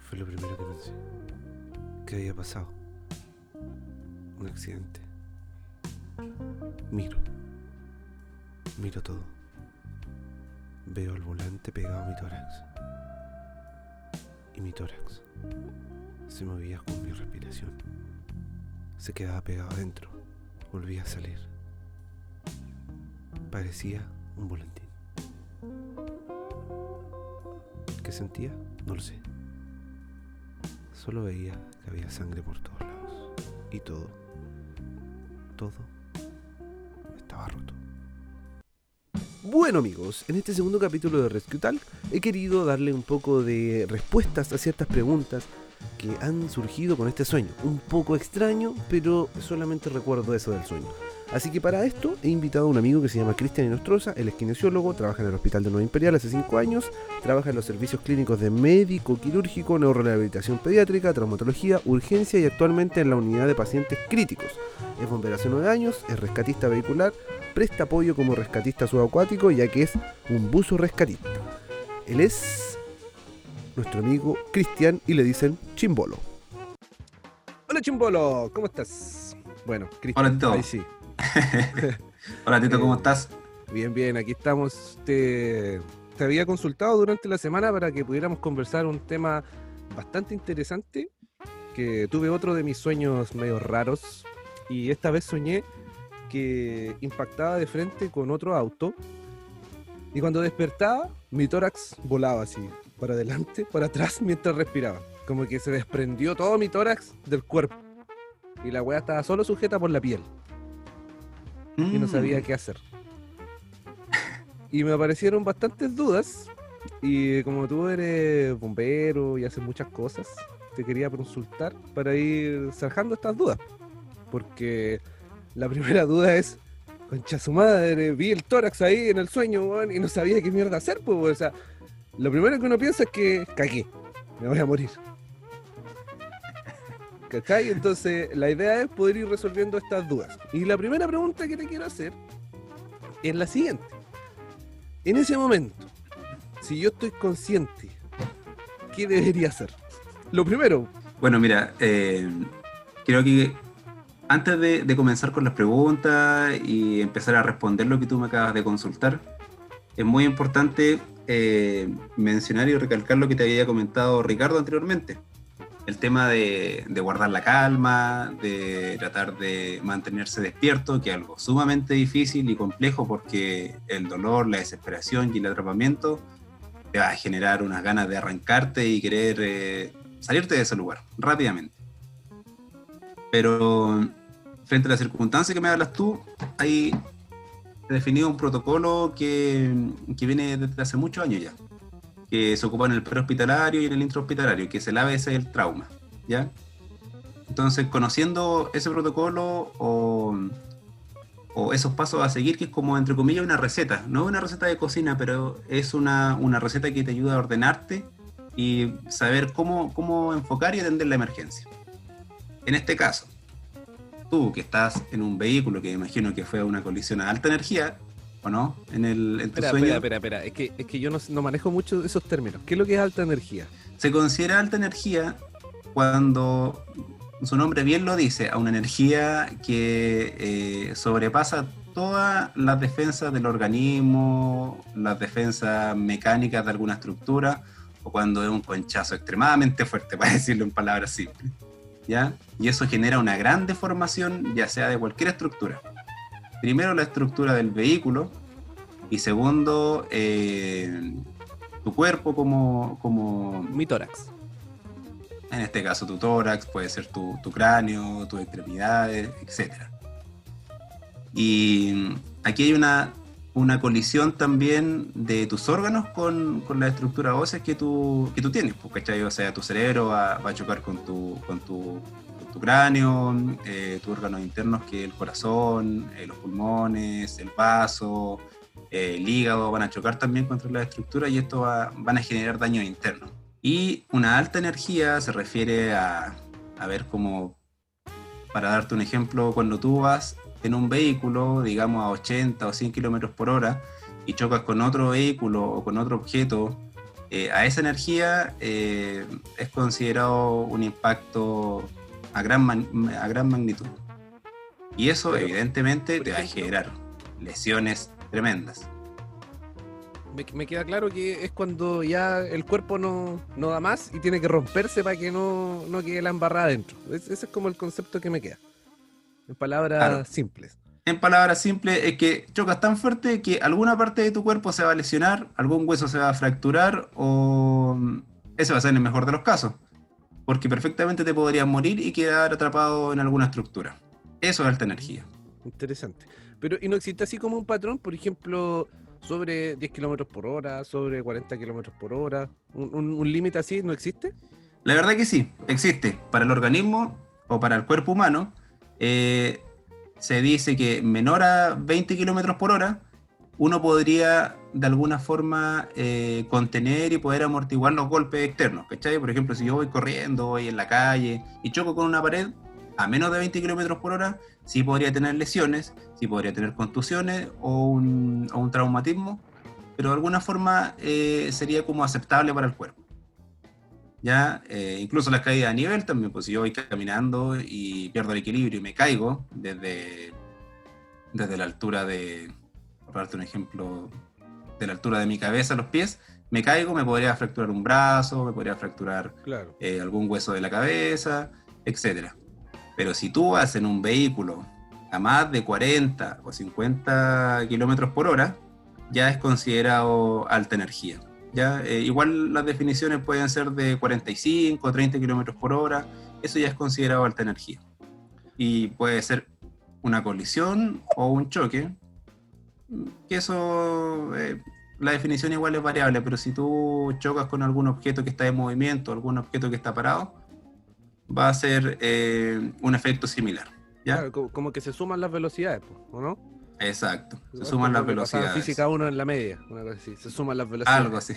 Fue lo primero que pensé. ¿Qué había pasado? Un accidente. Miro. Miro todo. Veo el volante pegado a mi tórax. Y mi tórax se movía con mi respiración. Se quedaba pegado adentro. Volvía a salir. Parecía un volantín. Sentía? No lo sé. Solo veía que había sangre por todos lados. Y todo, todo estaba roto. Bueno amigos, en este segundo capítulo de Rescue Talk he querido darle un poco de respuestas a ciertas preguntas que han surgido con este sueño. Un poco extraño, pero solamente recuerdo eso del sueño. Así que para esto he invitado a un amigo que se llama Cristian Inostroza, él es kinesiólogo, trabaja en el Hospital de Nueva Imperial hace 5 años, trabaja en los servicios clínicos de médico, quirúrgico, neurorehabilitación pediátrica, traumatología, urgencia y actualmente en la unidad de pacientes críticos. Es bombero hace 9 años, es rescatista vehicular, presta apoyo como rescatista subacuático ya que es un buzo rescatista. Él es nuestro amigo Cristian y le dicen Chimbolo. Hola Chimbolo, ¿cómo estás? Bueno, Cristian, ahí sí. Hola Tito, ¿cómo Eh, estás? Bien, bien, aquí estamos. Te, te había consultado durante la semana para que pudiéramos conversar un tema bastante interesante, que tuve otro de mis sueños medio raros y esta vez soñé que impactaba de frente con otro auto y cuando despertaba mi tórax volaba así, para adelante, para atrás mientras respiraba. Como que se desprendió todo mi tórax del cuerpo y la weá estaba solo sujeta por la piel y no sabía Mm, qué hacer. Y me aparecieron bastantes dudas. Y como tú eres bombero y haces muchas cosas, te quería consultar para ir zanjando estas dudas. Porque la primera duda es, concha su madre, vi el tórax ahí en el sueño weón, y no sabía qué mierda hacer. Pues, o sea, lo primero que uno piensa es que cagué, me voy a morir. ¿Cachai? Entonces, la idea es poder ir resolviendo estas dudas. Y la primera pregunta que te quiero hacer es la siguiente. En ese momento, si yo estoy consciente, ¿qué debería hacer? Lo primero, Bueno, mira, eh, creo que antes de, comenzar con las preguntas y empezar a responder lo que tú me acabas de consultar, es muy importante eh, mencionar y recalcar lo que te había comentado Ricardo anteriormente. El tema de, de guardar la calma, de tratar de mantenerse despierto, que es algo sumamente difícil y complejo porque el dolor, la desesperación y el atrapamiento te va a generar unas ganas de arrancarte y querer eh, salirte de ese lugar rápidamente. Pero frente a la circunstancia que me hablas tú, hay definido un protocolo que, que viene desde hace muchos años ya, que se ocupa en el prehospitalario y en el intrahospitalario, que es el ABS y el trauma, ¿ya? Entonces, conociendo ese protocolo o, o esos pasos a seguir, que es como, entre comillas, una receta, no es una receta de cocina, pero es una, una receta que te ayuda a ordenarte y saber cómo, cómo enfocar y atender la emergencia. En este caso, tú que estás en un vehículo que imagino que fue una colisión a alta energía, ¿o no? En, el, en tu espera, sueño, espera, espera, espera, es que, es que yo no, no manejo mucho esos términos. ¿Qué es lo que es alta energía? se considera alta energía cuando su nombre bien lo dice, a una energía que eh, sobrepasa todas las defensas del organismo, las defensas mecánicas de alguna estructura, o cuando es un conchazo extremadamente fuerte, para decirlo en palabras simples. ¿ya? Y eso genera una gran deformación, ya sea de cualquier estructura. Primero la estructura del vehículo, y segundo, eh, tu cuerpo como, como, Mi tórax. en este caso tu tórax, puede ser tu, tu cráneo, tus extremidades, etc. Y aquí hay una, una colisión también de tus órganos con, con la estructura ósea que tú, que tú tienes, ¿cachai? O sea, tu cerebro va, va a chocar con tu, con tu, tu cráneo, eh, tus órganos internos que el corazón, eh, los pulmones, el vaso, eh, el hígado van a chocar también contra la estructura y esto va, van a generar daños internos. Y una alta energía se refiere a, a ver cómo, para darte un ejemplo, cuando tú vas en un vehículo, digamos a 80 o 100 kilómetros por hora, y chocas con otro vehículo o con otro objeto, a esa energía es considerado un impacto a gran, a gran magnitud. Y eso evidentemente te va a generar lesiones tremendas. Me, queda claro que es cuando ya el cuerpo no, no da más y tiene que romperse para que no, no quede la embarrada adentro. ese es como el concepto que me queda. En palabras simples. En palabras simples, es que chocas tan fuerte que alguna parte de tu cuerpo se va a lesionar, algún hueso se va a fracturar o ese va a ser en el mejor de los casos. Porque perfectamente te podrías morir y quedar atrapado en alguna estructura. Eso es alta energía. Interesante. Pero, ¿y no existe así como un patrón? Por ejemplo, sobre 10 kilómetros por hora, sobre 40 kilómetros por hora. ¿Un, límite así no existe? La verdad que sí, existe. Para el organismo o para el cuerpo humano, eh, se dice que menor a 20 kilómetros por hora, uno podría de alguna forma eh, contener y poder amortiguar los golpes externos. ¿cachai? Por ejemplo, si yo voy corriendo, voy en la calle y choco con una pared a menos de 20 kilómetros por hora, sí podría tener lesiones, sí podría tener contusiones o un, traumatismo, pero de alguna forma eh, sería como aceptable para el cuerpo. ¿ya? Eh, incluso las caídas a nivel también, pues si yo voy caminando y pierdo el equilibrio y me caigo desde, desde la altura de, por darte un ejemplo, de la altura de mi cabeza a los pies, me caigo, me podría fracturar un brazo, me podría fracturar eh, algún hueso de la cabeza, etcétera. Pero si tú vas en un vehículo a más de 40 o 50 kilómetros por hora, ya es considerado alta energía. ¿ya? Eh, igual las definiciones pueden ser de 45 o 30 kilómetros por hora, eso ya es considerado alta energía. Y puede ser una colisión o un choque, que eso, eh, la definición igual es variable, pero si tú chocas con algún objeto que está en movimiento, algún objeto que está parado, va a ser eh, un efecto similar. ¿ya? como que se suman las velocidades, ¿o no? Exacto, se suman las velocidades. física uno en la media, se suman las velocidades. Algo así.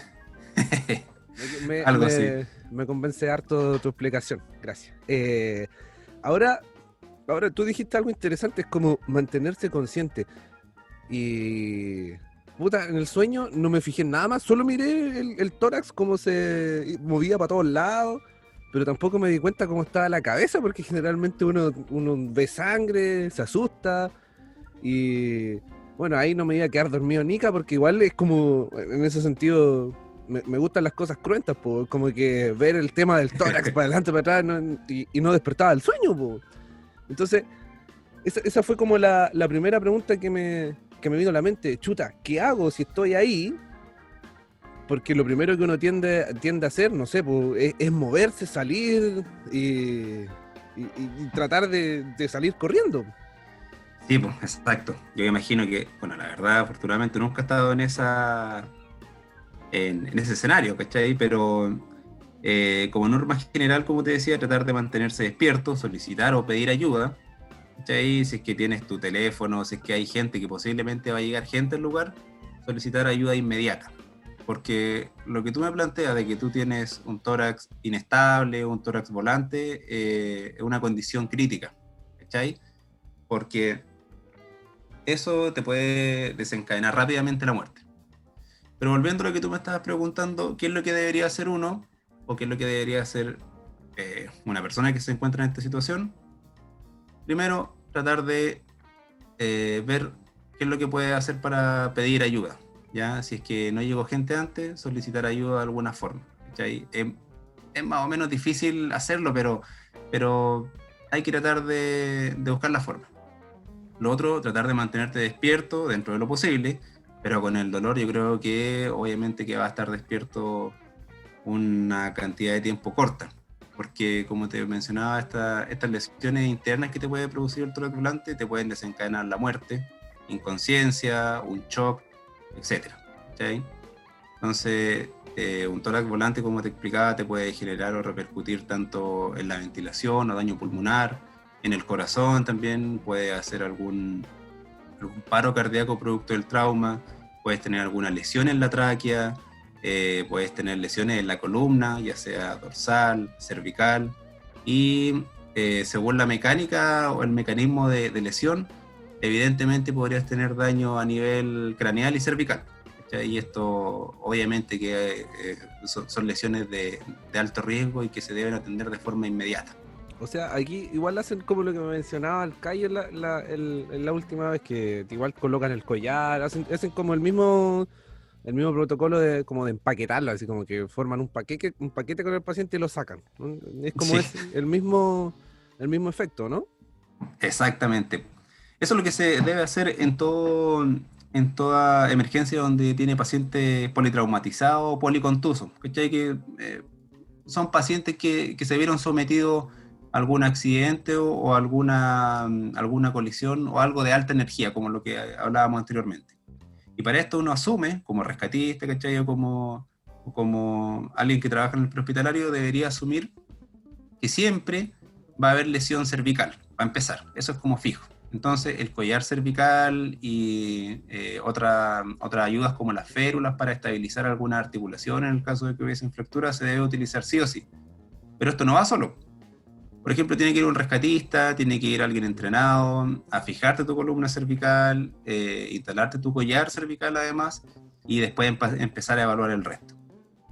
me, Algo así. Me convence harto tu explicación, gracias. Eh, ahora, ahora, tú dijiste algo interesante, es como mantenerse consciente. Y puta, en el sueño no me fijé en nada más, solo miré el, el tórax cómo se movía para todos lados pero tampoco me di cuenta cómo estaba la cabeza, porque generalmente uno, uno ve sangre, se asusta, y bueno, ahí no me iba a quedar dormido Nica, porque igual es como, en ese sentido, me, gustan las cosas cruentas, como que ver el tema del tórax para adelante, para atrás, y, no despertaba el sueño. Entonces, esa, fue como la, primera pregunta que me, me vino a la mente. Chuta, ¿qué hago si estoy ahí? porque lo primero que uno tiende, tiende a hacer, no sé, pues, es, moverse, salir y, tratar de, salir corriendo. Sí, pues, exacto. Yo imagino que, bueno, la verdad, afortunadamente nunca he estado en esa en, ese escenario, ¿cachai? Pero eh, como norma general, como te decía, tratar de mantenerse despierto, solicitar o pedir ayuda, ¿cachai? Si es que tienes tu teléfono, si es que hay gente que posiblemente va a llegar gente al lugar, solicitar ayuda inmediata porque lo que tú me planteas de que tú tienes un tórax inestable, un tórax volante, eh, es una condición crítica, ¿cachai? Porque eso te puede desencadenar rápidamente la muerte. Pero volviendo a lo que tú me estabas preguntando, ¿qué es lo que debería hacer uno o qué es lo que debería hacer eh, una persona que se encuentra en esta situación? Primero, tratar de eh, ver qué es lo que puede hacer para pedir ayuda ¿ya? Si es que no llegó gente antes, solicitar ayuda de alguna forma, Es, más o menos difícil hacerlo, pero, pero hay que tratar de, buscar la forma. Lo otro, tratar de mantenerte despierto dentro de lo posible, pero con el dolor yo creo que obviamente que va a estar despierto una cantidad de tiempo corta, porque como te mencionaba, estas lesiones internas que te puede producir el tórax volante te pueden desencadenar la muerte, inconsciencia, un shock, etcétera. Entonces, eh, un tórax volante, como te explicaba, te puede generar o repercutir tanto en la ventilación o daño pulmonar, en el corazón también, puede hacer algún, paro cardíaco producto del trauma, puedes tener alguna lesión en la tráquea, eh, puedes tener lesiones en la columna, ya sea dorsal, cervical, y eh, según la mecánica o el mecanismo de lesión, evidentemente podrías tener daño a nivel craneal y cervical. Y esto obviamente que eh, son, lesiones de, alto riesgo y que se deben atender de forma inmediata. O sea, aquí igual hacen como lo que me mencionaba el Cayo la, la, última vez, que igual colocan el collar, hacen como el mismo el mismo protocolo de como de empaquetarlo, así como que forman un paquete, un paquete con el paciente y lo sacan. Es como el mismo el mismo efecto, ¿no? Exactamente. Eso es lo que se debe hacer en todo en toda emergencia donde tiene paciente politraumatizado o policontuso. Que eh, son pacientes que, se vieron sometidos a algún accidente o, alguna, alguna colisión o algo de alta energía, como lo que hablábamos anteriormente. Y para esto uno asume, como rescatista, ¿cachai? O como, como alguien que trabaja en el prehospitalario, debería asumir que siempre va a haber lesión cervical, para empezar. Eso es como fijo. Entonces, el collar cervical y eh, otra, otras ayudas como las férulas para estabilizar alguna articulación en el caso de que hubiesen fracturas se debe utilizar sí o sí. Pero esto no va solo. Por ejemplo, tiene que ir un rescatista, tiene que ir alguien entrenado a fijarte tu columna cervical, eh, instalarte tu collar cervical además, y después empezar a evaluar el resto.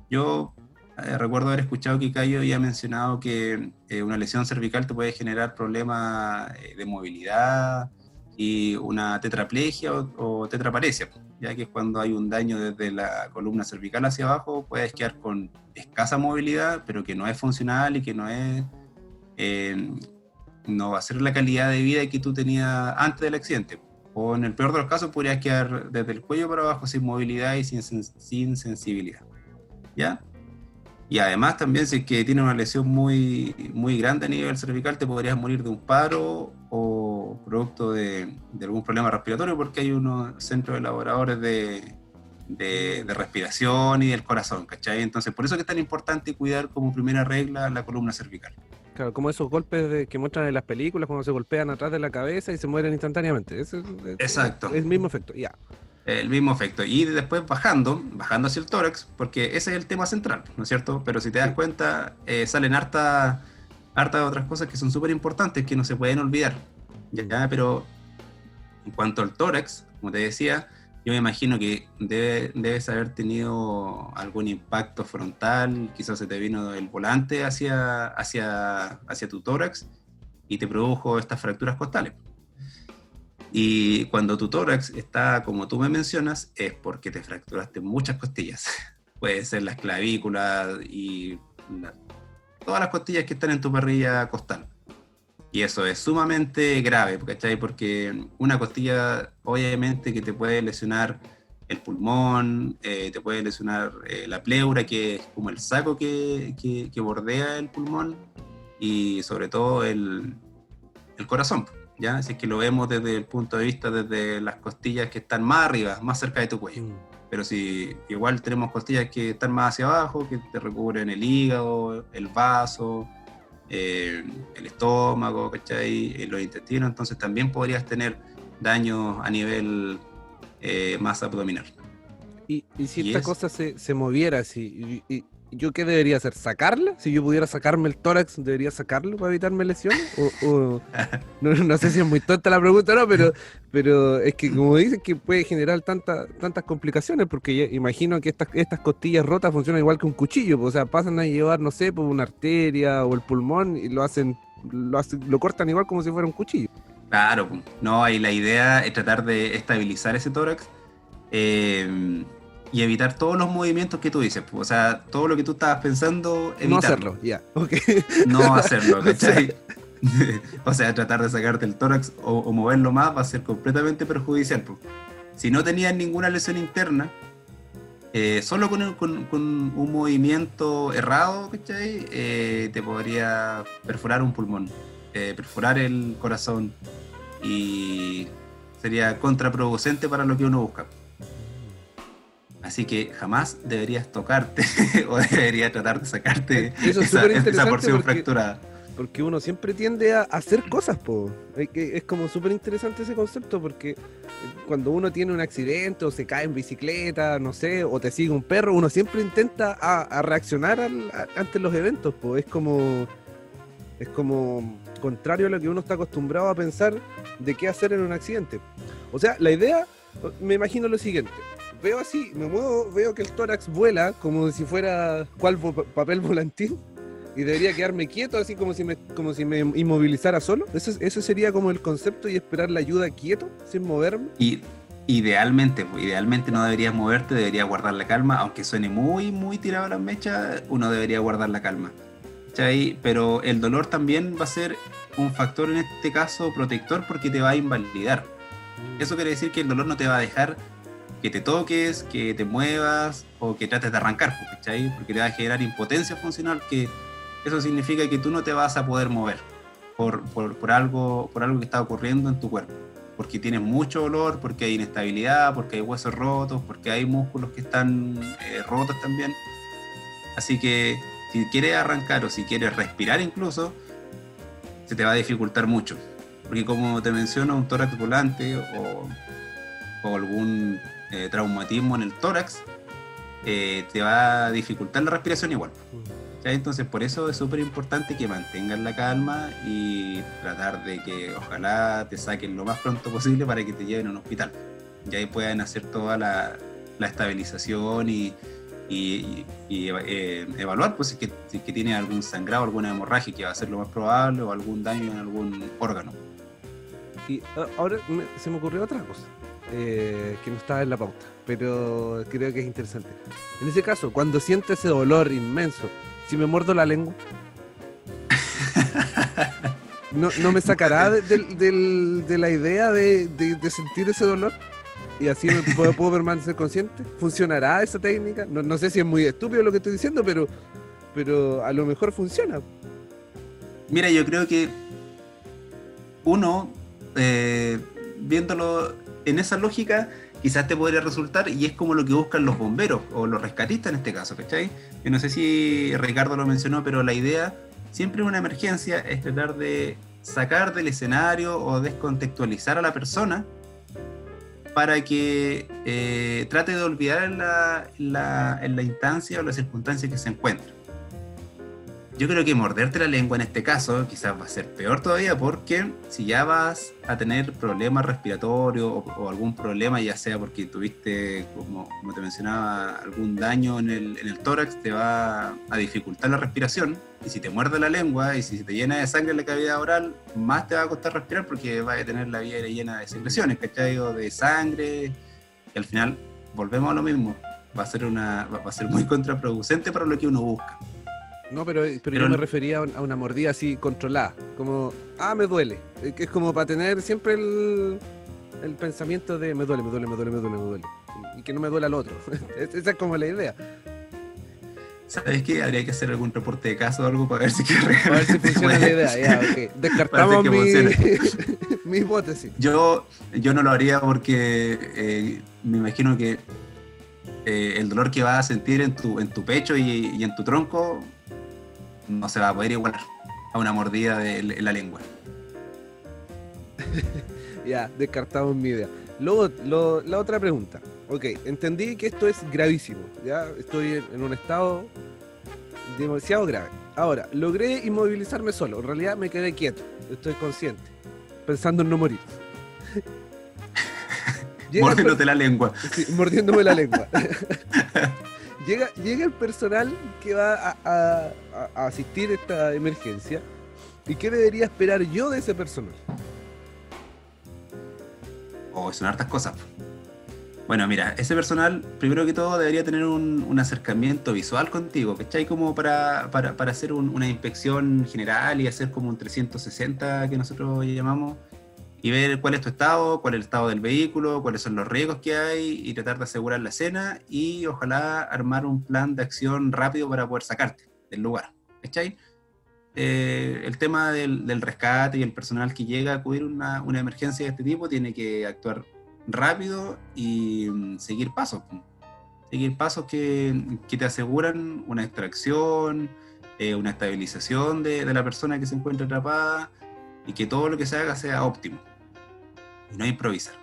Yo eh, recuerdo haber escuchado que Cayo había mencionado que eh, una lesión cervical te puede generar problemas de movilidad y una tetraplegia o, tetraparesia, ya que cuando hay un daño desde la columna cervical hacia abajo, puedes quedar con escasa movilidad, pero que no es funcional y que no es no va a ser la calidad de vida que tú tenías antes del accidente. O en el peor de los casos podrías quedar desde el cuello para abajo sin movilidad y sin, sensibilidad. ¿Ya? Y además también si es que tiene una lesión muy, muy grande a nivel cervical, te podrías morir de un paro o producto de, algún problema respiratorio porque hay unos centros elaboradores de, de, respiración y del corazón, ¿cachai? Entonces por eso es que es tan importante cuidar como primera regla la columna cervical. Claro, como esos golpes que muestran en las películas cuando se golpean atrás de la cabeza y se mueren instantáneamente. Exacto. Es el mismo efecto, ya el mismo efecto. Y después bajando, bajando hacia el tórax, porque ese es el tema central, ¿no es cierto? Pero si te das cuenta, eh, salen harta, harta de otras cosas que son súper importantes, que no se pueden olvidar. ¿ya? Pero en cuanto al tórax, como te decía, yo me imagino que debes haber tenido algún impacto frontal, quizás se te vino el volante hacia, hacia, hacia tu tórax y te produjo estas fracturas costales. Y cuando tu tórax está como tú me mencionas, es porque te fracturaste muchas costillas. Puede ser las clavículas y todas las costillas que están en tu parrilla costal. Y eso es sumamente grave, ¿cachai? Porque una costilla, obviamente, que te puede lesionar el pulmón, eh, te puede lesionar eh, la pleura, que es como el saco que, que, bordea el pulmón, y sobre todo el, el corazón. ¿ya? Así que lo vemos desde el punto de vista desde las costillas que están más arriba, más cerca de tu cuello. Mm. Pero si igual tenemos costillas que están más hacia abajo, que te recubren el hígado, el vaso, eh, el estómago, ¿cachai? Eh, los intestinos, entonces también podrías tener daño a nivel eh, más abdominal. Y, si esta cosa se, se moviera así, ¿yo qué debería hacer? ¿Sacarla? Si yo pudiera sacarme el tórax, ¿debería sacarlo para evitarme lesiones? O, no, sé si es muy tonta la pregunta, no, pero, pero es que como dicen que puede generar tantas tantas complicaciones, porque imagino que estas, estas costillas rotas funcionan igual que un cuchillo, o sea, pasan a llevar, no sé, por una arteria o el pulmón y lo hacen, lo, lo cortan igual como si fuera un cuchillo. Claro, no, ahí la idea es tratar de estabilizar ese tórax. Eh, y evitar todos los movimientos que tú dices. O sea, todo lo que tú estabas pensando, evitarlo. No hacerlo, ya, No hacerlo, ¿cachai? o sea, tratar de sacarte el tórax o, moverlo más va a ser completamente perjudicial. Si no tenías ninguna lesión interna, eh, solo con, un movimiento errado, ¿cachai? Eh, te podría perforar un pulmón, eh, perforar el corazón y sería contraproducente para lo que uno busca. Así que jamás deberías tocarte o deberías tratar de sacarte esa, porción fracturada. Porque uno siempre tiende a hacer cosas, po. Es como súper interesante ese concepto porque cuando uno tiene un accidente o se cae en bicicleta, no sé, o te sigue un perro, uno siempre intenta a, reaccionar ante los eventos, po. Es como, es como contrario a lo que uno está acostumbrado a pensar de qué hacer en un accidente. O sea, la idea, me imagino lo siguiente veo así, me muevo, veo que el tórax vuela como si fuera cual papel volantín y debería quedarme quieto, así como si me, como si me inmovilizara solo. Eso, sería como el concepto y esperar la ayuda quieto, sin moverme. Y idealmente, pues, idealmente no deberías moverte, deberías guardar la calma, aunque suene muy, muy tirado a las mechas, uno debería guardar la calma. Pero el dolor también va a ser un factor en este caso protector porque te va a invalidar. Eso quiere decir que el dolor no te va a dejar que te toques, que te muevas o que trates de arrancar, ¿cachai? Porque te va a generar impotencia funcional que eso significa que tú no te vas a poder mover por, por, algo, por algo que está ocurriendo en tu cuerpo. Porque tienes mucho dolor, porque hay inestabilidad, porque hay huesos rotos, porque hay músculos que están eh, rotos también. Así que si quieres arrancar o si quieres respirar incluso, se te va a dificultar mucho. Porque como te menciono, un tórax volante o algún eh, traumatismo en el tórax, eh, te va a dificultar la respiración igual. Entonces, por eso es súper importante que mantengan la calma y tratar de que ojalá te saquen lo más pronto posible para que te lleven a un hospital. Y ahí puedan hacer toda la, estabilización y, eh, evaluar pues, si, que, si que tiene algún sangrado, alguna hemorragia, que va a ser lo más probable, o algún daño en algún órgano. Y ah, ahora se me ocurrió otra cosa. Eh, que no estaba en la pauta, pero creo que es interesante. En ese caso, cuando siente ese dolor inmenso, si me muerdo la lengua, no, me sacará de, la idea de, sentir ese dolor y así puedo, permanecer consciente. ¿Funcionará esa técnica? No, sé si es muy estúpido lo que estoy diciendo, pero, pero a lo mejor funciona. Mira, yo creo que uno, eh, viéndolo en esa lógica, quizás te podría resultar y es como lo que buscan los bomberos o los rescatistas en este caso, ¿cachai? Yo no sé si Ricardo lo mencionó, pero la idea siempre en una emergencia es tratar de sacar del escenario o descontextualizar a la persona para que eh, trate de olvidar en la, instancia o la circunstancia que se encuentra. Yo creo que morderte la lengua en este caso quizás va a ser peor todavía porque si ya vas a tener problemas respiratorios o, algún problema, ya sea porque tuviste, como, te mencionaba, algún daño en el, tórax, te va a dificultar la respiración. Y si te muerde la lengua y si te llena de sangre en la cavidad oral, más te va a costar respirar porque vas a tener la vía llena de secreciones, ¿cachai? De sangre. Y al final volvemos a lo mismo. Va a ser, una, va a ser muy contraproducente para lo que uno busca. No, pero, pero, yo me refería a una mordida así controlada, como, ah, me duele. Eh, que es como para tener siempre el, el pensamiento de me duele, me duele, me duele, me duele, me duele. Y, que no me duele al otro. Esa es como la idea. ¿Sabes qué? Habría que hacer algún reporte de caso o algo para ver si, para ver si funciona la idea. Ya, okay. Descartamos mi, mi, hipótesis. Yo, yo no lo haría porque eh, me imagino que eh, el dolor que vas a sentir en tu, en tu pecho y, y en tu tronco no se va a poder igualar a una mordida de la lengua. ya, descartamos mi idea. Luego, la otra pregunta. Ok, entendí que esto es gravísimo. Ya estoy en, un estado demasiado grave. Ahora, logré inmovilizarme solo. En realidad me quedé quieto. Estoy consciente. Pensando en no morir. Mordiéndote la lengua. Sí, mordiéndome la lengua. llega, llega el personal que va a, asistir a esta emergencia. ¿Y qué debería esperar yo de ese personal? Oh, son hartas cosas. Bueno, mira, ese personal, primero que todo, debería tener un, acercamiento visual contigo, ¿cachai? Como para, para, para hacer una inspección general y hacer como un 360 que nosotros llamamos, y ver cuál es tu estado, cuál es el estado del vehículo, cuáles son los riesgos que hay y tratar de asegurar la escena y ojalá armar un plan de acción rápido para poder sacarte del lugar. ¿Cachai? Eh, el tema del, rescate y el personal que llega a acudir una, una emergencia de este tipo tiene que actuar rápido y mm, seguir pasos. Seguir pasos que, que te aseguran una extracción, eh, una estabilización de, de la persona que se encuentra atrapada y que todo lo que se haga sea óptimo y no improvisar.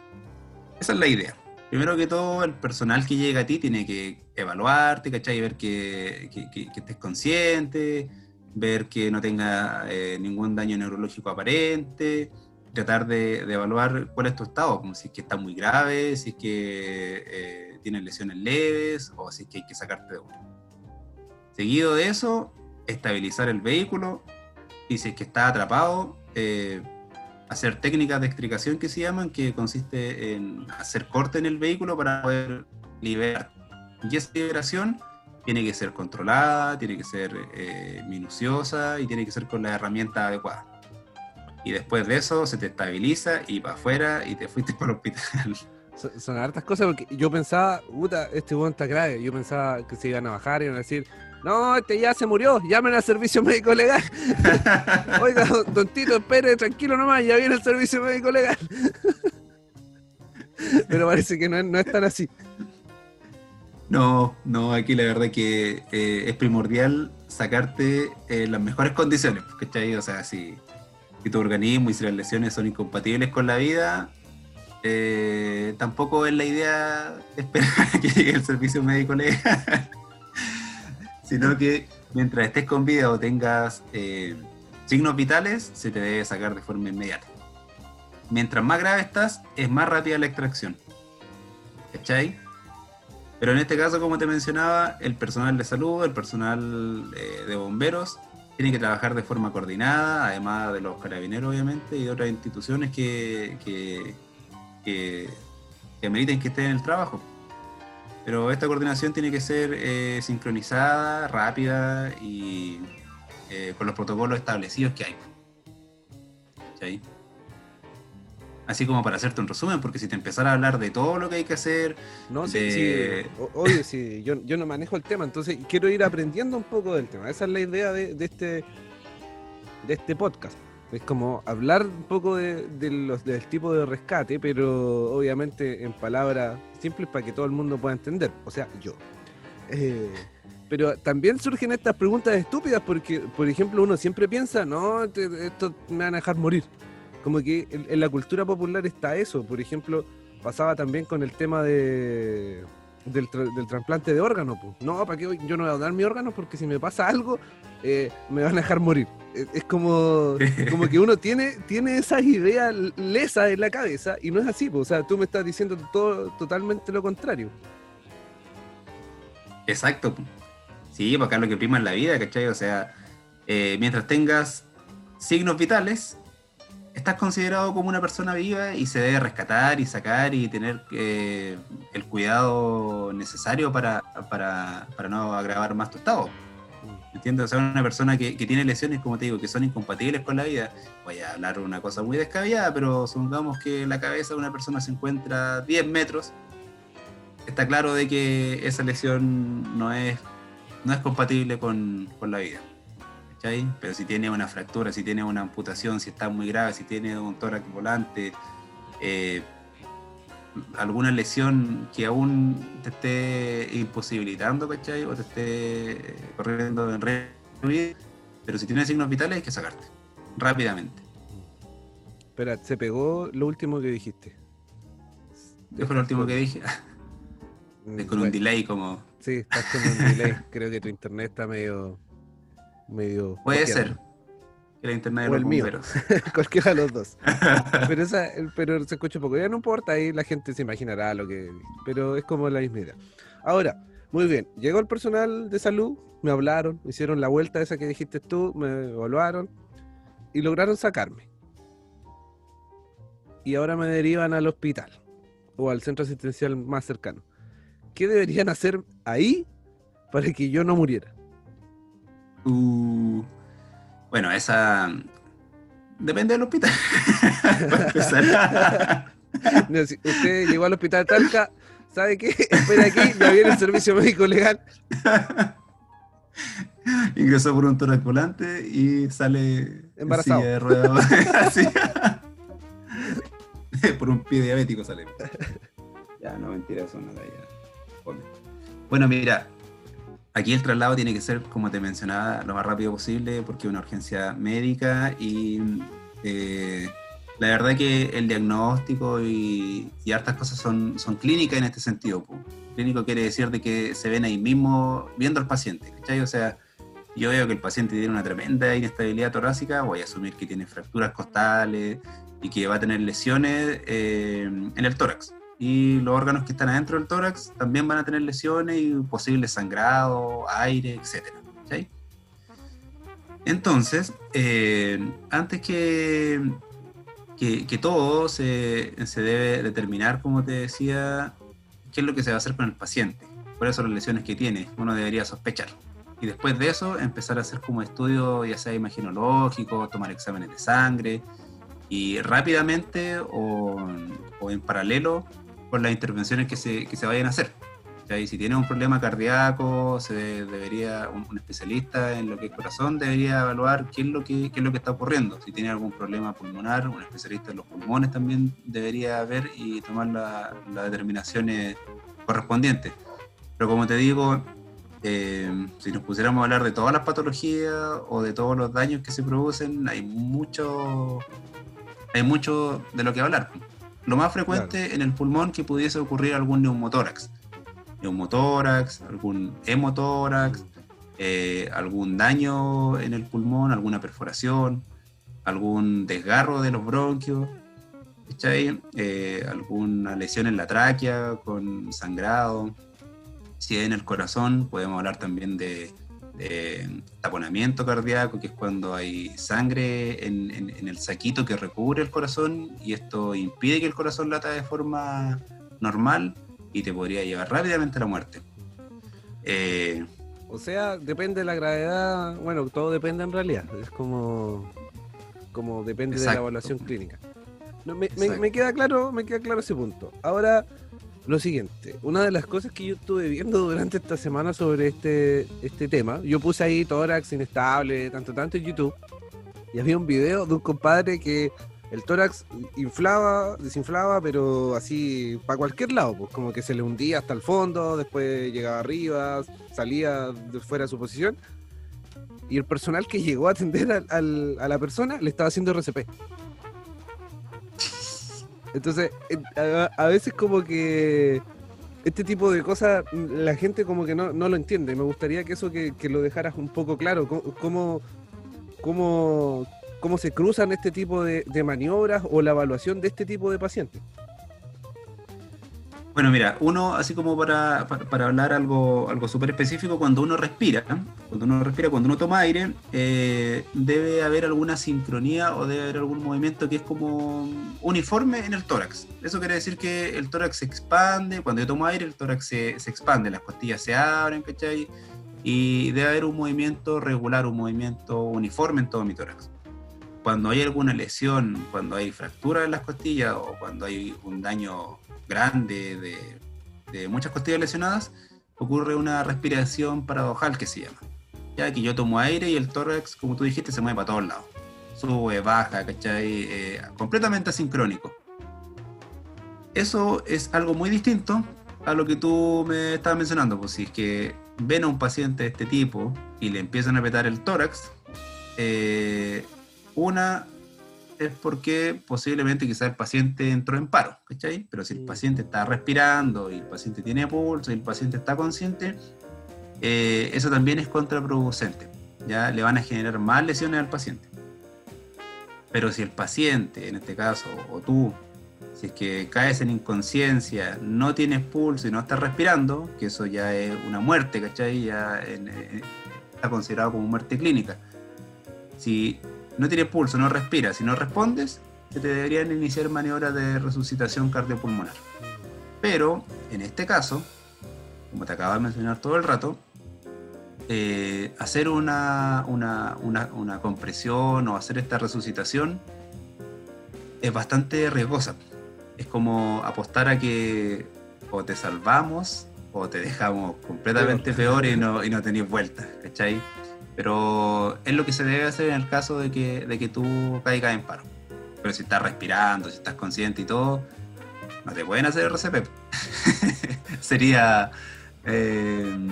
Esa es la idea. Primero que todo, el personal que llega a ti tiene que evaluarte, ¿cachai? Ver que, que, estés consciente, ver que no tenga eh, ningún daño neurológico aparente, tratar de, evaluar cuál es tu estado, como si es que está muy grave, si es que eh, tienes lesiones leves o si es que hay que sacarte de uno. Seguido de eso, estabilizar el vehículo y si es que está atrapado, eh, hacer técnicas de extricación que se llaman, que consiste en hacer corte en el vehículo para poder liberar. Y esa liberación tiene que ser controlada, tiene que ser eh, minuciosa y tiene que ser con la herramienta adecuada. Y después de eso se te estabiliza y para afuera y te fuiste para el hospital. Son, hartas cosas porque yo pensaba, puta, este buen está grave. Yo pensaba que se iban a bajar y iban a decir, no, este ya se murió, llamen al servicio médico legal. Oiga, don Tito, espere, tranquilo nomás, ya viene el servicio médico legal. Pero parece que no es, no es tan así. No, no, aquí la verdad que eh, es primordial sacarte en las mejores condiciones, ¿cachai? O sea, si, si, tu organismo y si las lesiones son incompatibles con la vida, eh, tampoco es la idea esperar a que llegue el servicio médico legal, sino que mientras estés con vida o tengas eh, signos vitales, se te debe sacar de forma inmediata. Mientras más grave estás, es más rápida la extracción. ¿Cachai? Pero en este caso, como te mencionaba, el personal de salud, el personal eh, de bomberos, tiene que trabajar de forma coordinada, además de los carabineros, obviamente, y de otras instituciones que, que, que, que ameriten que estén en el trabajo. Pero esta coordinación tiene que ser eh, sincronizada, rápida y eh, con los protocolos establecidos que hay. ¿Sí? así como para hacerte un resumen, porque si te empezara a hablar de todo lo que hay que hacer. No, sí, sí, oye, sí, yo, yo, no manejo el tema, entonces quiero ir aprendiendo un poco del tema. Esa es la idea de, este, de este podcast. Es como hablar un poco de, los, del tipo de rescate, pero obviamente en palabras simples para que todo el mundo pueda entender. O sea, yo. Eh, pero también surgen estas preguntas estúpidas porque, por ejemplo, uno siempre piensa, no, esto me van a dejar morir como que en, la cultura popular está eso. Por ejemplo, pasaba también con el tema de, del, trasplante de órganos. No, ¿para qué yo no voy a dar mi órgano? Porque si me pasa algo, eh, me van a dejar morir. Es, como, como que uno tiene, tiene esas ideas lesas en la cabeza y no es así. O sea, tú me estás diciendo todo, totalmente lo contrario. Exacto. Sí, porque acá lo que prima es la vida, ¿cachai? O sea, eh, mientras tengas signos vitales, estás considerado como una persona viva y se debe rescatar y sacar y tener eh, el cuidado necesario para, para, para, no agravar más tu estado. ¿Entiendes? O sea, una persona que, que, tiene lesiones, como te digo, que son incompatibles con la vida, voy a hablar una cosa muy descabellada, pero supongamos que la cabeza de una persona se encuentra 10 metros, está claro de que esa lesión no es, no es compatible con, con la vida. Pero si tiene una fractura, si tiene una amputación, si está muy grave, si tiene un tórax volante, eh, alguna lesión que aún te esté imposibilitando, ¿cachai? O te esté corriendo en riesgo, pero si tiene signos vitales hay que sacarte rápidamente. Espera, se pegó lo último que dijiste. ¿Qué fue lo último que dije? Mm, con un delay como... Sí, estás con un delay. Creo que tu internet está medio medio. Puede ser. El internet o el mío. Cualquiera de los dos. pero, esa, pero se escucha poco. Ya no importa, ahí la gente se imaginará lo que. Pero es como la misma idea. Ahora, muy bien. Llegó el personal de salud, me hablaron, me hicieron la vuelta esa que dijiste tú, me evaluaron y lograron sacarme. Y ahora me derivan al hospital o al centro asistencial más cercano. ¿Qué deberían hacer ahí para que yo no muriera? Uh, bueno, esa depende del hospital. usted llegó al hospital Talca, ¿sabe qué? Espera aquí, ya viene el servicio médico legal. Ingresó por un tórax volante y sale embarazado. De por un pie diabético sale. Ya, no mentira, eso nada ya. Bueno, mira, Aquí el traslado tiene que ser, como te mencionaba, lo más rápido posible porque es una urgencia médica y eh, la verdad que el diagnóstico y, hartas cosas son, son clínicas en este sentido. Clínico quiere decir de que se ven ahí mismo viendo al paciente. O sea, yo veo que el paciente tiene una tremenda inestabilidad torácica, voy a asumir que tiene fracturas costales y que va a tener lesiones eh, en el tórax. Y los órganos que están adentro del tórax también van a tener lesiones y posibles sangrado, aire, etc. Entonces, eh, antes que, que, todo, se, se, debe determinar, como te decía, qué es lo que se va a hacer con el paciente, cuáles son las lesiones que tiene, uno debería sospechar. Y después de eso, empezar a hacer como estudios, ya sea imaginológicos, tomar exámenes de sangre, y rápidamente o, o en paralelo con las intervenciones que se, que se vayan a hacer. Y si tiene un problema cardíaco, se debería, un, especialista en lo que es corazón debería evaluar qué es, lo que, qué es lo que está ocurriendo. Si tiene algún problema pulmonar, un especialista en los pulmones también debería ver y tomar las la determinaciones correspondientes. Pero como te digo, eh, si nos pusiéramos a hablar de todas las patologías o de todos los daños que se producen, hay mucho, hay mucho de lo que hablar. Lo más frecuente en el pulmón que pudiese ocurrir algún neumotórax. Neumotórax, algún hemotórax, eh, algún daño en el pulmón, alguna perforación, algún desgarro de los bronquios, eh, alguna lesión en la tráquea con sangrado, si es en el corazón, podemos hablar también de, taponamiento cardíaco, que es cuando hay sangre en, el saquito que recubre el corazón y esto impide que el corazón lata de forma normal y te podría llevar rápidamente a la muerte. Eh, o sea, depende de la gravedad, bueno, todo depende en realidad, es como, como depende de la evaluación clínica. me, me, queda claro, me queda claro ese punto. Ahora, lo siguiente, una de las cosas que yo estuve viendo durante esta semana sobre este, este tema, yo puse ahí tórax inestable, tanto, tanto en YouTube, y había un video de un compadre que el tórax inflaba, desinflaba, pero así para cualquier lado, pues como que se le hundía hasta el fondo, después llegaba arriba, salía de fuera de su posición, y el personal que llegó a atender a la persona le estaba haciendo RCP. Entonces, a, veces como que este tipo de cosas la gente como que no, lo entiende. Me gustaría que eso que, lo dejaras un poco claro. ¿Cómo, cómo, cómo se cruzan este tipo de maniobras o la evaluación de este tipo de pacientes? Bueno, mira, uno, así como para, para, hablar algo, algo súper específico, cuando uno respira, cuando uno respira, cuando uno toma aire, eh, debe haber alguna sincronía o debe haber algún movimiento que es como uniforme en el tórax. Eso quiere decir que el tórax se expande, cuando yo tomo aire, el tórax se, se expande, las costillas se abren, ¿cachai? Y debe haber un movimiento regular, un movimiento uniforme en todo mi tórax. Cuando hay alguna lesión, cuando hay fractura en las costillas o cuando hay un daño grande, de, muchas costillas lesionadas, ocurre una respiración paradojal que se llama. Ya que yo tomo aire y el tórax, como tú dijiste, se mueve para todos lados. Sube, baja, ¿cachai? Eh, completamente asincrónico. Eso es algo muy distinto a lo que tú me estabas mencionando. Pues si es que ven a un paciente de este tipo y le empiezan a petar el tórax, eh, una es porque posiblemente quizás el paciente entró en paro, ¿cachai? Pero si el paciente está respirando y el paciente tiene pulso y el paciente está consciente, eh, eso también es contraproducente, ya le van a generar más lesiones al paciente. Pero si el paciente, en este caso, o tú, si es que caes en inconsciencia, no tienes pulso y no estás respirando, que eso ya es una muerte, ¿cachai? Ya está considerado como muerte clínica. Si no tienes pulso, no respiras, si no respondes, se te deberían iniciar maniobras de resucitación cardiopulmonar. Pero, en este caso, como te acabo de mencionar todo el rato, eh, hacer una, una, una, compresión o hacer esta resucitación es bastante riesgosa. Es como apostar a que o te salvamos o te dejamos completamente peor y no, y no tenéis vuelta, ¿cachai? Pero es lo que se debe hacer en el caso de que, de que tú caigas en paro. Pero si estás respirando, si estás consciente y todo, no te pueden hacer RCP. Sería eh,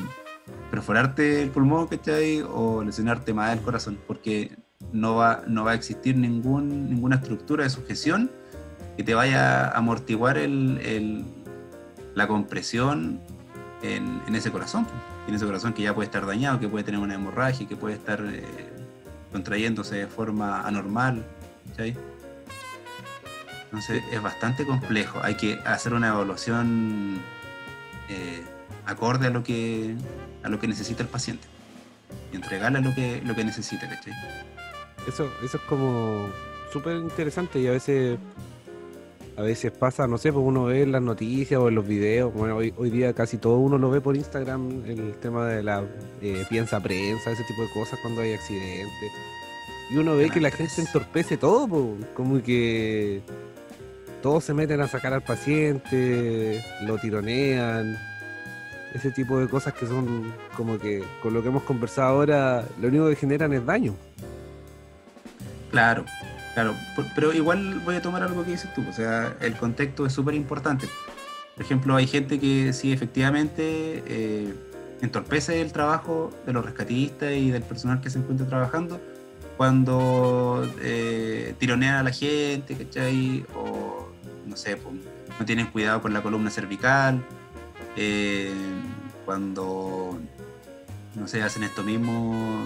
perforarte el pulmón, ¿cachai? O lesionarte más el corazón, porque no va, no va a existir ningún, ninguna estructura de sujeción que te vaya a amortiguar el, la compresión en ese corazón. Tiene su corazón que ya puede estar dañado, que puede tener una hemorragia, que puede estar eh, contrayéndose de forma anormal. ¿sí? Entonces es bastante complejo. Hay que hacer una evaluación eh, acorde a lo que a lo que necesita el paciente y entregarle lo que lo que necesita, ¿cachai? Eso, eso es como súper interesante y a veces a veces pasa, no sé, pues uno ve en las noticias o en los videos, bueno, hoy, hoy día casi todo uno lo ve por Instagram, el tema de la eh, piensa prensa, ese tipo de cosas cuando hay accidentes. Y uno ve que la gente entorpece todo, pues, como que todos se meten a sacar al paciente, lo tironean, ese tipo de cosas que son como que con lo que hemos conversado ahora, lo único que generan es daño. Claro, claro, pero igual voy a tomar algo que dices tú, o sea, el contexto es súper importante. Por ejemplo, hay gente que sí efectivamente eh, entorpece el trabajo de los rescatistas y del personal que se encuentra trabajando cuando eh, tironean a la gente, ¿cachai? O no sé, pues, no tienen cuidado con la columna cervical, eh, cuando, no sé, hacen esto mismo,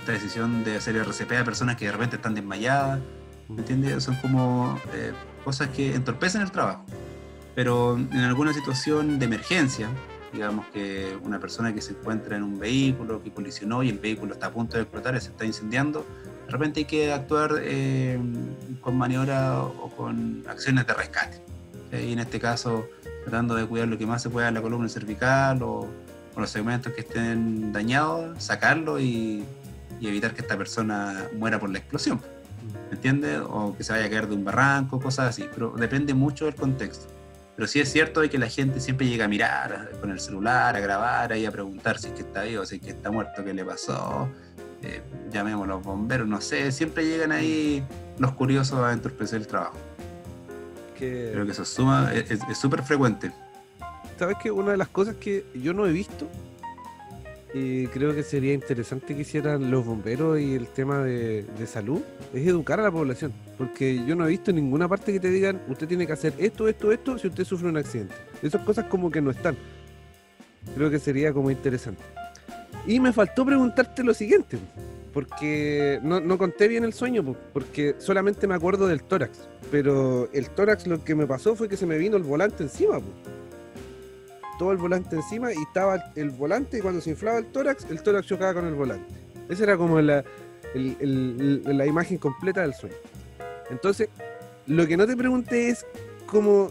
esta decisión de hacer RCP a personas que de repente están desmayadas, ¿me entiendes? Son como eh, cosas que entorpecen el trabajo. Pero en alguna situación de emergencia, digamos que una persona que se encuentra en un vehículo que colisionó y el vehículo está a punto de explotar y se está incendiando, de repente hay que actuar eh, con maniobra o con acciones de rescate. Y en este caso, tratando de cuidar lo que más se pueda la columna cervical o, los segmentos que estén dañados, sacarlo y, evitar que esta persona muera por la explosión. ¿Me entiendes? O que se vaya a caer de un barranco, cosas así. Pero depende mucho del contexto. Pero sí es cierto de que la gente siempre llega a mirar con el celular, a grabar y a preguntar si es que está vivo, si es que está muerto, qué le pasó eh, llamemos los bomberos, no sé, siempre llegan ahí los curiosos a entorpecer el trabajo. Creo que eso suma, es súper frecuente. ¿Sabes que Una de las cosas que yo no he visto, y creo que sería interesante que hicieran los bomberos y el tema de, salud, es educar a la población. Porque yo no he visto en ninguna parte que te digan, usted tiene que hacer esto, esto, esto, si usted sufre un accidente. Esas cosas como que no están. Creo que sería como interesante. Y me faltó preguntarte lo siguiente, porque no, conté bien el sueño, porque solamente me acuerdo del tórax, pero el tórax lo que me pasó fue que se me vino el volante encima, todo el volante encima y estaba el volante y cuando se inflaba el tórax, el tórax chocaba con el volante. Esa era como la, la imagen completa del sueño. Entonces, lo que no te pregunté es cómo,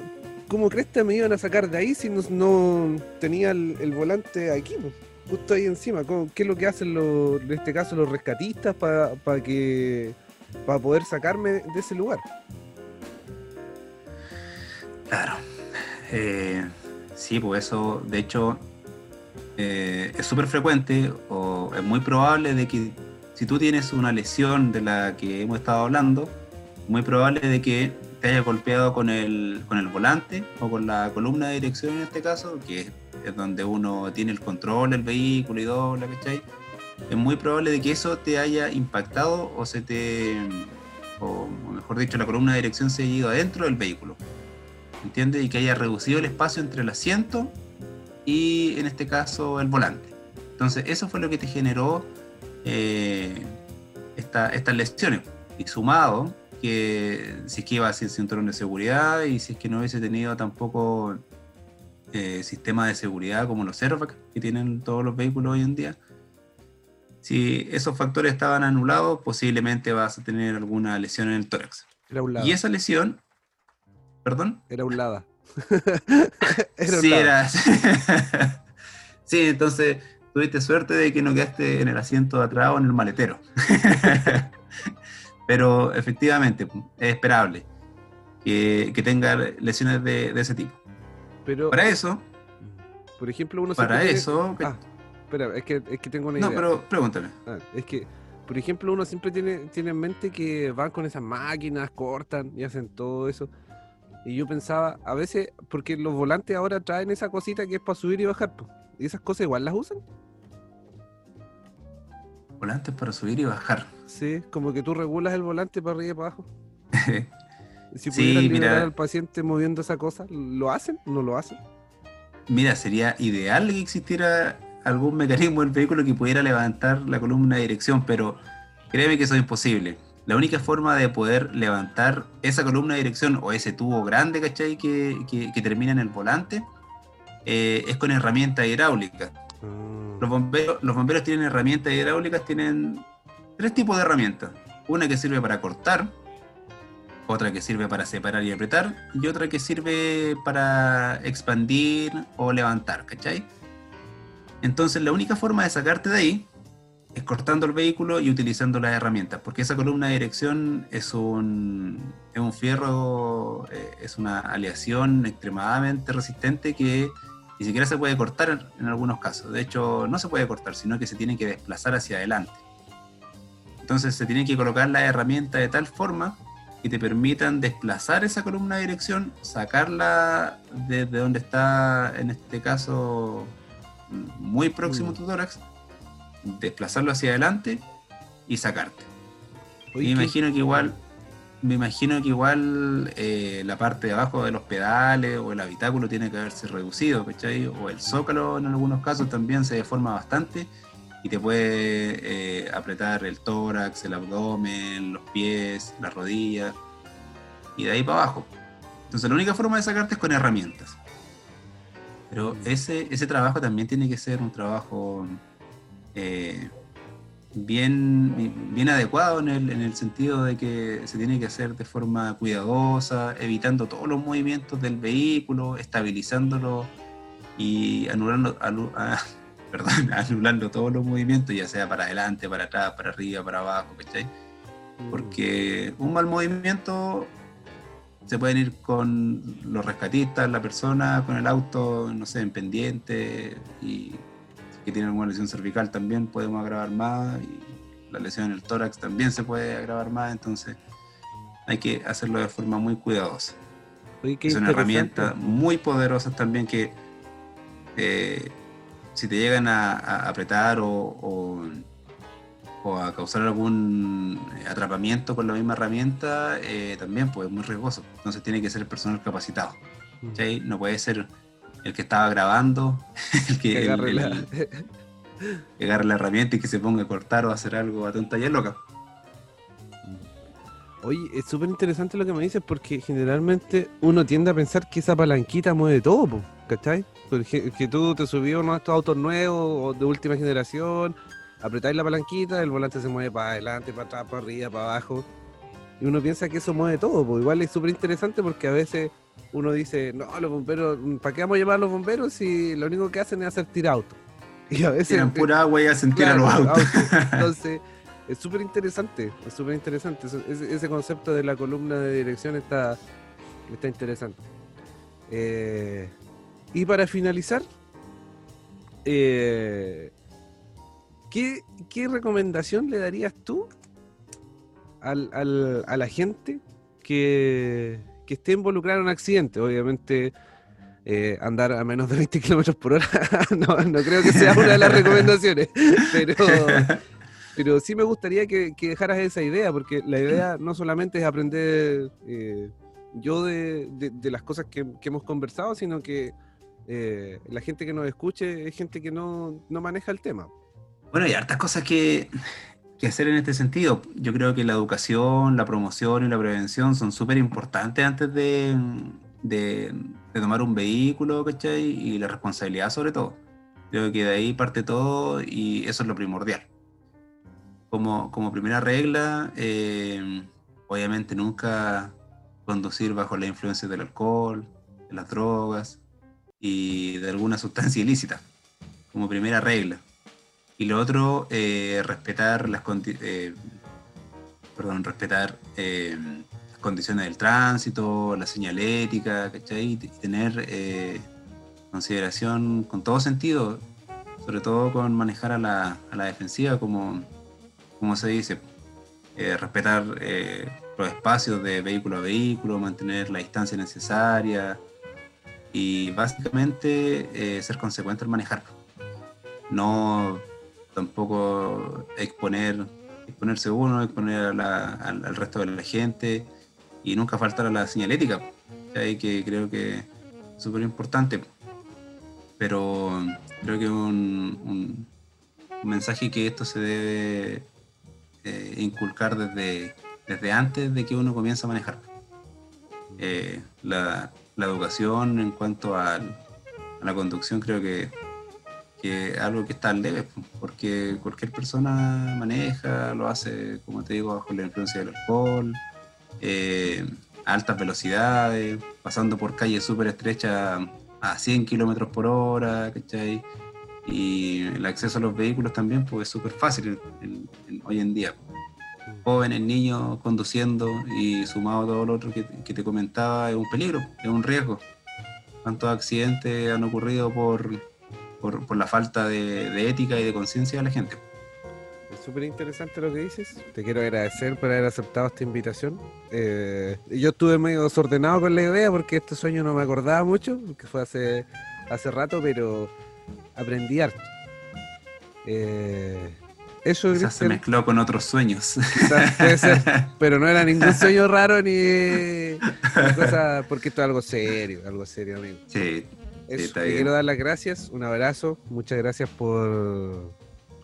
cómo crees que me iban a sacar de ahí si no, tenía el, volante aquí justo ahí encima. ¿Qué es lo que hacen los, en este caso los rescatistas para que para poder sacarme de ese lugar? Claro. Eh, sí, pues eso, de hecho, eh, es súper frecuente o es muy probable de que si tú tienes una lesión de la que hemos estado hablando, muy probable de que te haya golpeado con el, con el volante o con la columna de dirección en este caso, que es donde uno tiene el control del vehículo y dobla, ¿cachai? Es muy probable de que eso te haya impactado o se te, o mejor dicho, la columna de dirección se haya ido adentro del vehículo, ¿entiendes? Y que haya reducido el espacio entre el asiento y en este caso el volante. Entonces eso fue lo que te generó eh, estas lesiones. Y sumado que si es que iba sin cinturón de seguridad y si es que no hubiese tenido tampoco eh, sistema de seguridad como los airbags que tienen todos los vehículos hoy en día. Si esos factores estaban anulados, posiblemente vas a tener alguna lesión en el tórax. Y esa lesión, perdón. Era un lada. sí, era. sí, entonces tuviste suerte de que no quedaste en el asiento de atrás o en el maletero. Pero efectivamente, es esperable que, tenga lesiones de ese tipo para eso. Por ejemplo, uno Para eso. Ah, espera, es que, es que tengo una idea. No, pero pregúntame. Ah, es que, por ejemplo, uno siempre tiene, tiene en mente que van con esas máquinas, cortan y hacen todo eso. Y yo pensaba, a veces, porque los volantes ahora traen esa cosita que es para subir y bajar, ¿y esas cosas igual las usan? Volantes para subir y bajar. Sí, como que tú regulas el volante para arriba y para abajo. Si pudieran sí, liberar al paciente moviendo esa cosa, ¿lo hacen? ¿No lo hacen? Mira, sería ideal que existiera algún mecanismo del vehículo que pudiera levantar la columna de dirección, pero créeme que eso es imposible. La única forma de poder levantar esa columna de dirección o ese tubo grande, ¿cachai? Que, que, termina en el volante, eh, es con herramientas hidráulicas. Los, bomberos, los bomberos tienen herramientas hidráulicas, tienen tres tipos de herramientas. Una que sirve para cortar, otra que sirve para separar y apretar, y otra que sirve para expandir o levantar, ¿cachai? Entonces la única forma de sacarte de ahí es cortando el vehículo y utilizando las herramientas, porque esa columna de dirección es un, es un fierro, eh, es una aleación extremadamente resistente que ni siquiera se puede cortar en algunos casos. De hecho, no se puede cortar, sino que se tiene que desplazar hacia adelante. Entonces se tiene que colocar la herramienta de tal forma que te permitan desplazar esa columna de dirección, sacarla desde donde está, en este caso, muy próximo a tu tórax, desplazarlo hacia adelante y sacarte. me imagino que igual, me imagino que igual eh, la parte de abajo de los pedales o el habitáculo tiene que haberse reducido, ¿cachai? O el zócalo en algunos casos también se deforma bastante y te puede eh, apretar el tórax, el abdomen, los pies, las rodillas y de ahí para abajo. Entonces la única forma de sacarte es con herramientas. Pero ese, ese trabajo también tiene que ser un trabajo eh, bien, bien adecuado en el, en el sentido de que se tiene que hacer de forma cuidadosa, evitando todos los movimientos del vehículo, estabilizándolo y anulando, perdón, anulando todos los movimientos, ya sea para adelante, para atrás, para arriba, para abajo, ¿cachai? Mm. Porque un mal movimiento se pueden ir con los rescatistas, la persona, con el auto, no sé, en pendiente, y si tiene alguna lesión cervical también podemos agravar más, y la lesión en el tórax también se puede agravar más, entonces hay que hacerlo de forma muy cuidadosa. Son herramientas muy poderosas también que eh, si te llegan a, apretar o, a causar algún atrapamiento con la misma herramienta, eh, también pues es muy riesgoso. Entonces tiene que ser el personal capacitado. Mm. No puede ser el que estaba grabando, el que, agarre, la... herramienta y que se ponga a cortar o a hacer algo a tonta y loca. Oye, es súper interesante lo que me dices porque generalmente uno tiende a pensar que esa palanquita mueve todo, ¿cachai? que tú te uno de estos autos nuevos o de última generación, apretáis la palanquita, el volante se mueve para adelante, para atrás, para arriba, para abajo. Y uno piensa que eso mueve todo, pues igual es súper interesante porque a veces uno dice, no, los bomberos, ¿para qué vamos a llamar a los bomberos si lo único que hacen es hacer tirar autos? Y a veces... Tiran pura agua y hacen tirar los autos. Entonces, es súper interesante, es súper interesante. Ese, concepto de la columna de dirección está, está interesante. Eh, y para finalizar, eh, ¿qué, recomendación le darías tú al, a la gente que, esté involucrada en un accidente? Obviamente, eh, andar a menos de 20 kilómetros por hora no, creo que sea una de las recomendaciones, pero, sí me gustaría que, dejaras esa idea, porque la idea no solamente es aprender eh, yo de, las cosas que hemos conversado, sino que eh, la gente que nos escuche es gente que no, maneja el tema. Bueno, hay hartas cosas que, hacer en este sentido. Yo creo que la educación, la promoción y la prevención son súper importantes antes de, tomar un vehículo, ¿cachai? Y la responsabilidad sobre todo. Creo que de ahí parte todo y eso es lo primordial. Como, como primera regla, eh, obviamente nunca conducir bajo la influencia del alcohol, de las drogas, y de alguna sustancia ilícita, como primera regla. Y lo otro, eh, respetar las eh, perdón, respetar eh, las condiciones del tránsito, la señalética, ¿cachai? Y tener consideración con todo sentido, sobre todo con manejar a la, a la defensiva, como, como se dice, respetar los espacios de vehículo a vehículo, mantener la distancia necesaria, y básicamente eh, ser consecuente al manejar. No tampoco exponer, exponerse uno, exponer al, resto de la gente y nunca faltar a la señalética, que creo que es súper importante. pero creo que un, un, mensaje que esto se debe eh, inculcar desde, desde antes de que uno comienza a manejar. Eh, la, la, educación en cuanto a la conducción creo que, que es algo que está al debe, porque cualquier persona maneja, lo hace, como te digo, bajo la influencia del alcohol, eh, a altas velocidades, pasando por calles súper estrechas a 100 kilómetros por hora, ¿cachai? Y el acceso a los vehículos también pues, es súper fácil hoy en día. Jóvenes, niños conduciendo y sumado a todo lo otro que, te comentaba, es un peligro, es un riesgo. ¿Cuántos accidentes han ocurrido por, por, la falta de, de ética y de conciencia de la gente? súper interesante lo que dices. Te quiero agradecer por haber aceptado esta invitación. Eh, yo estuve medio desordenado con la idea porque este sueño no me acordaba mucho, que fue hace, hace rato, pero aprendí harto. Eh, eso se mezcló con otros sueños. puede ser, pero no era ningún sueño raro ni, cosa, porque esto es algo serio, algo serio, amigo. Sí. Te quiero dar las gracias, un abrazo, muchas gracias por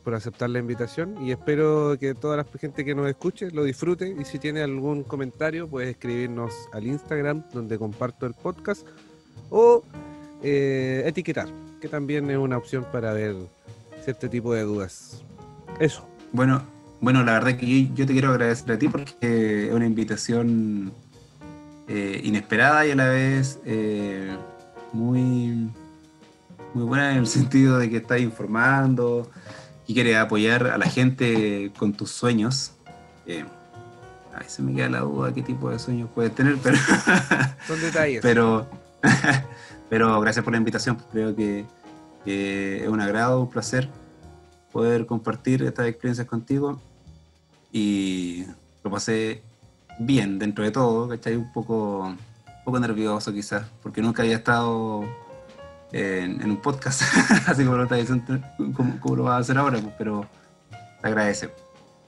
por aceptar la invitación y espero que toda la gente que nos escuche lo disfrute y si tiene algún comentario puede escribirnos al Instagram donde comparto el podcast o eh, etiquetar, que también es una opción para ver cierto tipo de dudas. Eso. Bueno, bueno, la verdad que yo, te quiero agradecer a ti porque es una invitación eh, inesperada y a la vez eh, muy, muy buena en el sentido de que estás informando, y quieres apoyar a la gente con tus sueños. Eh, a veces me queda la duda qué tipo de sueños puedes tener, pero. Son detalles. Pero, pero gracias por la invitación. Creo que, es un agrado, un placer poder compartir estas experiencias contigo. Y lo pasé bien dentro de todo, ¿cachai? Un poco, poco nervioso quizás, porque nunca había estado en, un podcast, así como lo está diciendo, como, lo vas a hacer ahora, pues, pero te agradece.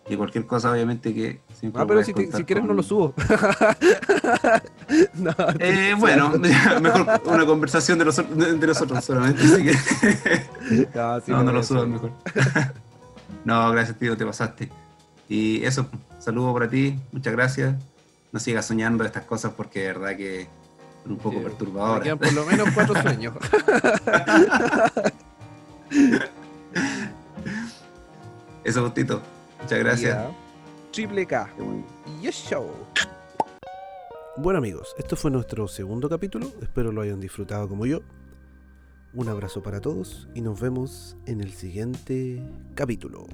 Y cualquier cosa, obviamente, que Ah, pero si, si, quieres no lo subo. eh, bueno, mejor una conversación de, los, de nosotros solamente, así que... no, no, lo subo mejor. no, gracias, tío, te pasaste. Y eso, saludo para ti, muchas gracias. No sigas soñando estas cosas porque de verdad que un poco perturbador. quedan por lo menos cuatro sueños. Eso, Gustito. Muchas gracias. Triple K. Yes, show. Bueno amigos, esto fue nuestro segundo capítulo. Espero lo hayan disfrutado como yo. Un abrazo para todos y nos vemos en el siguiente capítulo.